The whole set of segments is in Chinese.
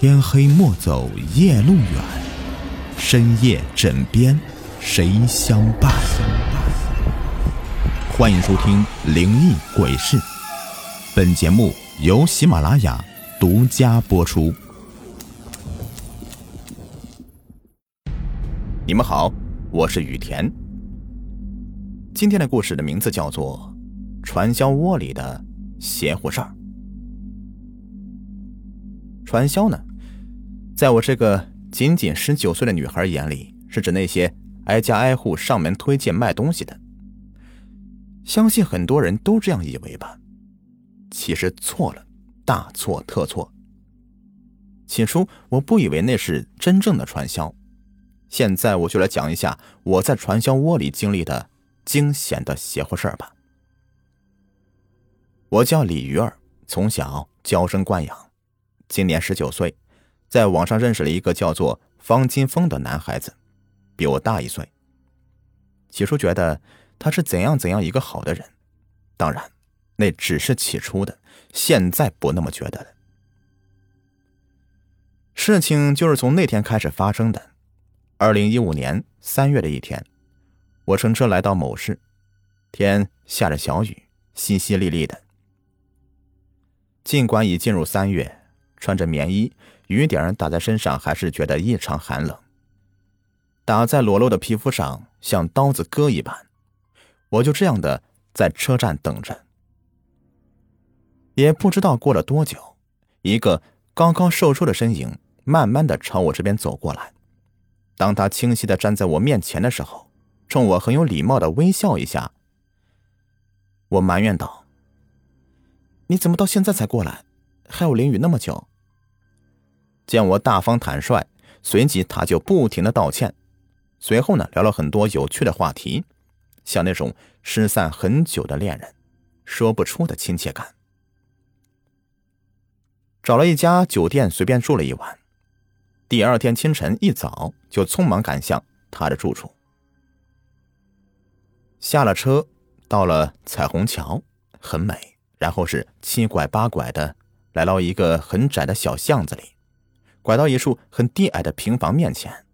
天黑莫走夜路远，深夜枕边谁相伴？欢迎收听《灵异鬼事》，本节目由喜马拉雅独家播出。你们好，我是雨田。今天的故事的名字叫做《传销窝里的邪乎事儿》。传销呢，在我这个仅仅十九岁的女孩眼里，是指那些挨家挨户上门推荐卖东西的。相信很多人都这样以为吧？其实错了，大错特错。起初我不以为那是真正的传销，现在我就来讲一下我在传销窝里经历的惊险的邪乎事儿吧。我叫李鱼儿，从小娇生惯养。今年十九岁，在网上认识了一个叫做方金峰的男孩子，比我大一岁。起初觉得他是怎样怎样一个好的人，当然，那只是起初的，现在不那么觉得了。事情就是从那天开始发生的。二零一五年三月的一天，我乘车来到某市，天下着小雨，淅淅沥沥的。尽管已进入三月。穿着棉衣，雨点打在身上，还是觉得异常寒冷。打在裸露的皮肤上，像刀子割一般。我就这样的在车站等着。也不知道过了多久，一个高高瘦瘦的身影慢慢的朝我这边走过来。当他清晰的站在我面前的时候，冲我很有礼貌的微笑一下。我埋怨道：“你怎么到现在才过来？还有淋雨那么久？”见我大方坦率，随即他就不停的道歉，随后呢聊了很多有趣的话题，像那种失散很久的恋人，说不出的亲切感。找了一家酒店随便住了一晚，第二天清晨一早就匆忙赶向他的住处。下了车，到了彩虹桥，很美，然后是七拐八拐的来到一个很窄的小巷子里。拐到一处很低矮的平房面前，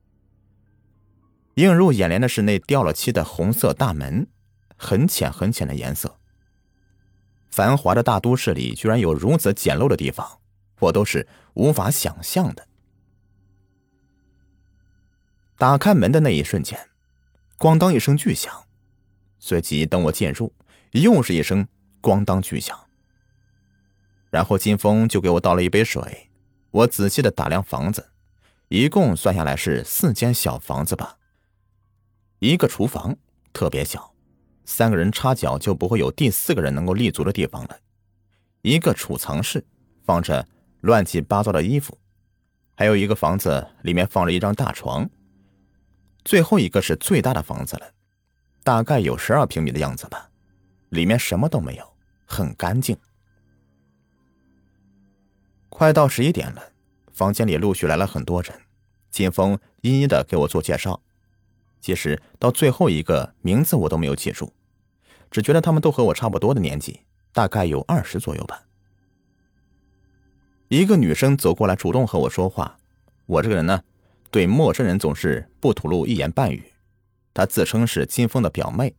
映入眼帘的是那掉了漆的红色大门，很浅很浅的颜色。繁华的大都市里居然有如此简陋的地方，我都是无法想象的。打开门的那一瞬间，咣当一声巨响，随即等我进入，又是一声咣当巨响，然后金峰就给我倒了一杯水。我仔细的打量房子，一共算下来是四间小房子吧。一个厨房特别小，三个人插脚就不会有第四个人能够立足的地方了。一个储藏室放着乱七八糟的衣服，还有一个房子里面放着一张大床。最后一个是最大的房子了，大概有十二平米的样子吧，里面什么都没有，很干净。快到十一点了，房间里陆续来了很多人，金峰一一的给我做介绍。其实到最后一个名字我都没有记住，只觉得他们都和我差不多的年纪，大概有二十左右吧。一个女生走过来主动和我说话，我这个人呢，对陌生人总是不吐露一言半语。她自称是金峰的表妹，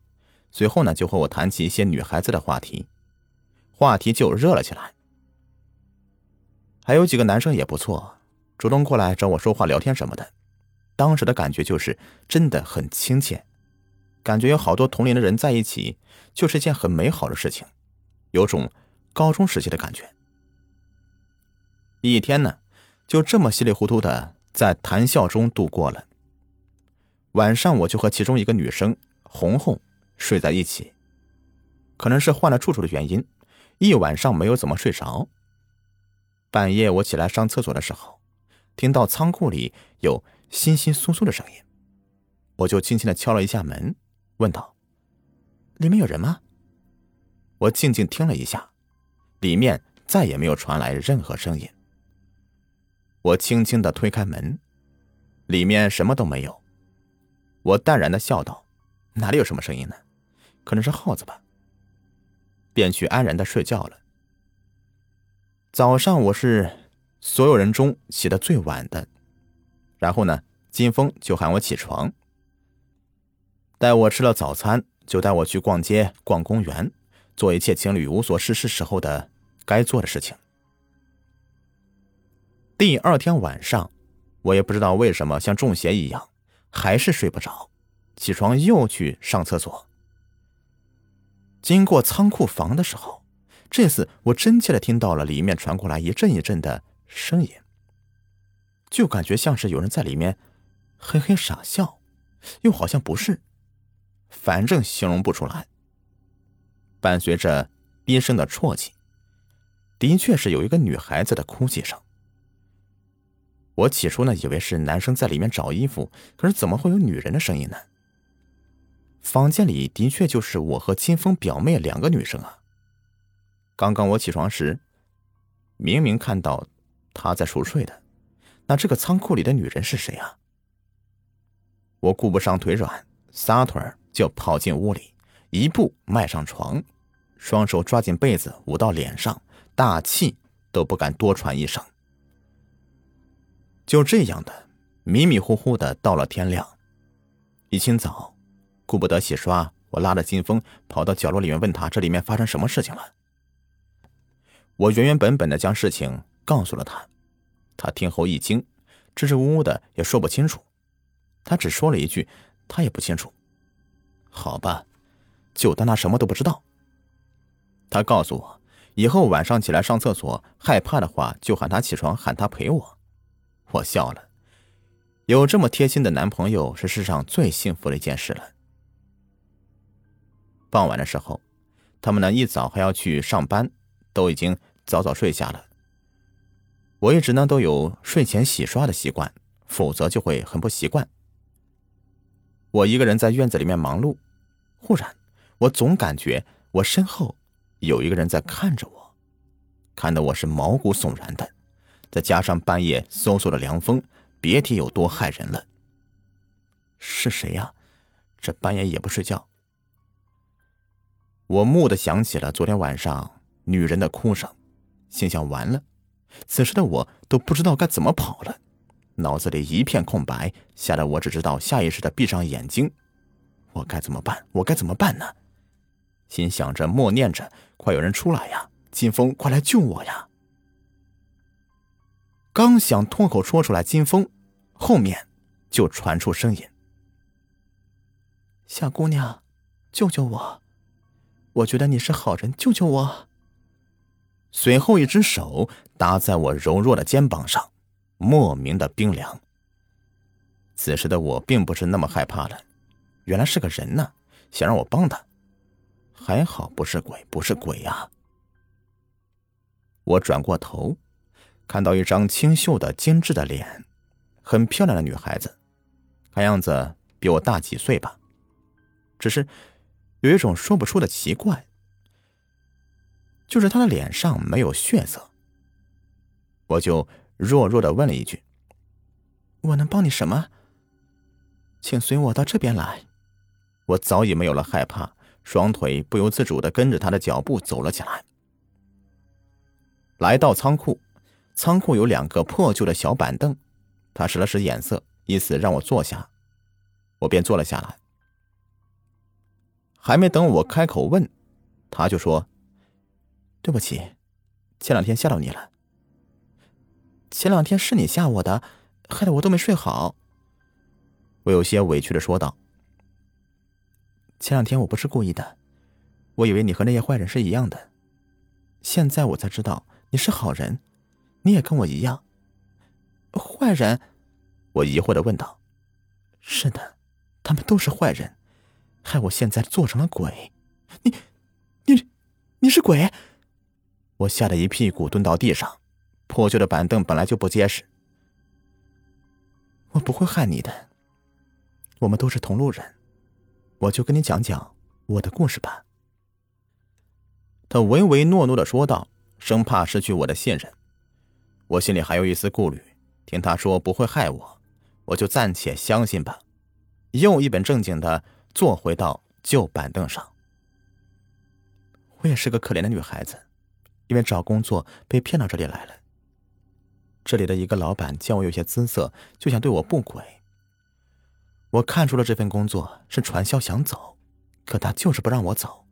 随后呢就和我谈起一些女孩子的话题，话题就热了起来。还有几个男生也不错，主动过来找我说话、聊天什么的。当时的感觉就是真的很亲切，感觉有好多同龄的人在一起，就是一件很美好的事情，有种高中时期的感觉。一天呢，就这么稀里糊涂的在谈笑中度过了。晚上我就和其中一个女生红红睡在一起，可能是换了住处的原因，一晚上没有怎么睡着。半夜我起来上厕所的时候，听到仓库里有窸窸窣窣的声音，我就轻轻的敲了一下门，问道：“里面有人吗？”我静静听了一下，里面再也没有传来任何声音。我轻轻的推开门，里面什么都没有。我淡然的笑道：“哪里有什么声音呢？可能是耗子吧。”便去安然的睡觉了。早上我是所有人中起得最晚的。然后呢，金峰就喊我起床，带我吃了早餐，就带我去逛街、逛公园，做一切情侣无所事事时候的该做的事情。第二天晚上，我也不知道为什么像中邪一样，还是睡不着，起床又去上厕所。经过仓库房的时候，这次我真切的听到了里面传过来一阵一阵的声音。就感觉像是有人在里面嘿嘿傻笑，又好像不是，反正形容不出来。伴随着低声的啜泣，的确是有一个女孩子的哭泣声。我起初呢以为是男生在里面找衣服，可是怎么会有女人的声音呢？房间里的确就是我和金峰表妹两个女生啊。刚刚我起床时，明明看到他在熟睡的。那这个仓库里的女人是谁啊？我顾不上腿软，撒腿就跑进屋里，一步迈上床，双手抓紧被子捂到脸上，大气都不敢多喘一声。就这样的迷迷糊糊的到了天亮，一清早，顾不得洗刷，我拉着金峰跑到角落里面问他这里面发生什么事情了。我原原本本的将事情告诉了他。他听后一惊，支支吾吾的也说不清楚。他只说了一句：“他也不清楚。”好吧，就当他什么都不知道。他告诉我，以后晚上起来上厕所害怕的话，就喊他起床，喊他陪我。我笑了，有这么贴心的男朋友是世上最幸福的一件事了。傍晚的时候，他们呢一早还要去上班，都已经早早睡下了。我一直呢都有睡前洗刷的习惯，否则就会很不习惯。我一个人在院子里面忙碌，忽然我总感觉我身后有一个人在看着我，看得我是毛骨悚然的。再加上半夜嗖嗖的凉风，别提有多害人了。是谁呀？这半夜也不睡觉。我蓦地想起了昨天晚上女人的哭声，心想完了。此时的我都不知道该怎么跑了，脑子里一片空白，吓得我只知道下意识的闭上眼睛。我该怎么办？我该怎么办呢？心想着，默念着：“快有人出来呀！金峰，快来救我呀！”刚想脱口说出来“金峰”，后面就传出声音：“小姑娘，救救我！我觉得你是好人，救救我！”随后，一只手搭在我柔弱的肩膀上，莫名的冰凉。此时的我并不是那么害怕了，原来是个人呢，想让我帮他。还好不是鬼，不是鬼呀！我转过头，看到一张清秀的、精致的脸，很漂亮的女孩子，看样子比我大几岁吧。只是有一种说不出的奇怪。就是他的脸上没有血色，我就弱弱的问了一句：“我能帮你什么？请随我到这边来。”我早已没有了害怕，双腿不由自主的跟着他的脚步走了起来。来到仓库，仓库有两个破旧的小板凳，他使了使眼色，意思让我坐下，我便坐了下来。还没等我开口问，他就说。对不起，前两天吓到你了。前两天是你吓我的，害得我都没睡好。我有些委屈的说道：“前两天我不是故意的，我以为你和那些坏人是一样的。现在我才知道你是好人，你也跟我一样。坏人？”我疑惑的问道：“是的，他们都是坏人，害我现在做成了鬼。你，你，你是鬼？”我吓得一屁股蹲到地上，破旧的板凳本来就不结实。我不会害你的，我们都是同路人，我就跟你讲讲我的故事吧。他唯唯诺诺的说道，生怕失去我的信任。我心里还有一丝顾虑，听他说不会害我，我就暂且相信吧。又一本正经的坐回到旧板凳上。我也是个可怜的女孩子。因为找工作被骗到这里来了。这里的一个老板见我有些姿色，就想对我不轨。我看出了这份工作是传销想走，可他就是不让我走，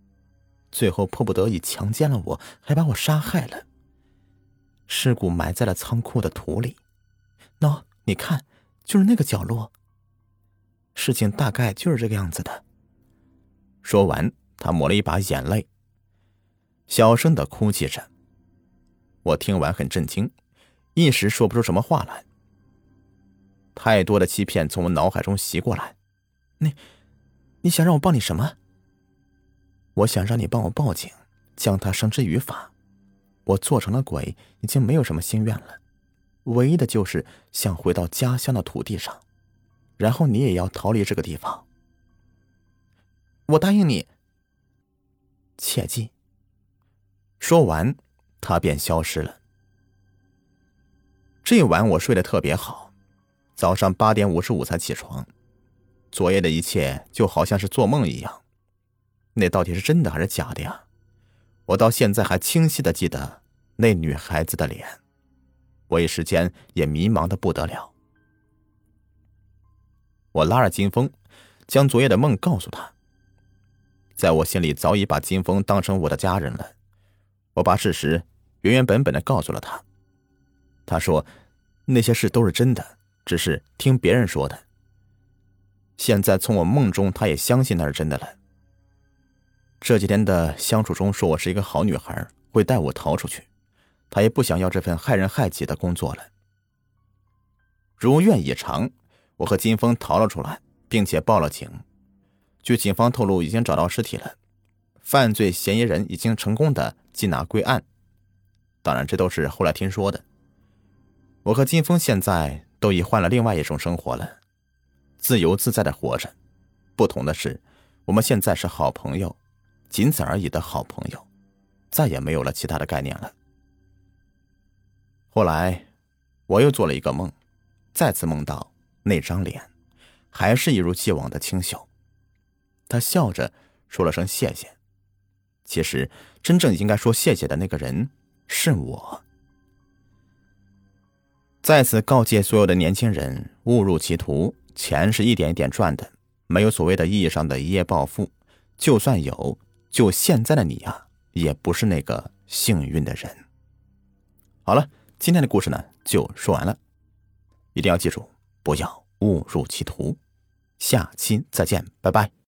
最后迫不得已强奸了我，还把我杀害了。尸骨埋在了仓库的土里。喏，你看，就是那个角落。事情大概就是这个样子的。说完，他抹了一把眼泪，小声的哭泣着。我听完很震惊，一时说不出什么话来。太多的欺骗从我脑海中袭过来。你，你想让我帮你什么？我想让你帮我报警，将他绳之于法。我做成了鬼，已经没有什么心愿了，唯一的就是想回到家乡的土地上。然后你也要逃离这个地方。我答应你。切记。说完，他便消失了。这晚我睡得特别好。早上八点五十五才起床，昨夜的一切就好像是做梦一样。那到底是真的还是假的呀？我到现在还清晰的记得那女孩子的脸，我一时间也迷茫的不得了。我拉着金峰，将昨夜的梦告诉他。在我心里早已把金峰当成我的家人了，我把事实原原本本的告诉了他。他说，那些事都是真的。只是听别人说的。现在从我梦中，他也相信那是真的了。这几天的相处中，说我是一个好女孩，会带我逃出去。他也不想要这份害人害己的工作了。如愿以偿，我和金峰逃了出来，并且报了警。据警方透露，已经找到尸体了，犯罪嫌疑人已经成功的缉拿归案。当然，这都是后来听说的。我和金峰现在。都已换了另外一种生活了，自由自在的活着。不同的是，我们现在是好朋友，仅此而已的好朋友，再也没有了其他的概念了。后来，我又做了一个梦，再次梦到那张脸，还是一如既往的清秀。他笑着说了声谢谢。其实，真正应该说谢谢的那个人是我。再次告诫所有的年轻人，误入歧途，钱是一点一点赚的，没有所谓的意义上的一夜暴富。就算有，就现在的你啊，也不是那个幸运的人。好了，今天的故事呢，就说完了。一定要记住，不要误入歧途。下期再见，拜拜。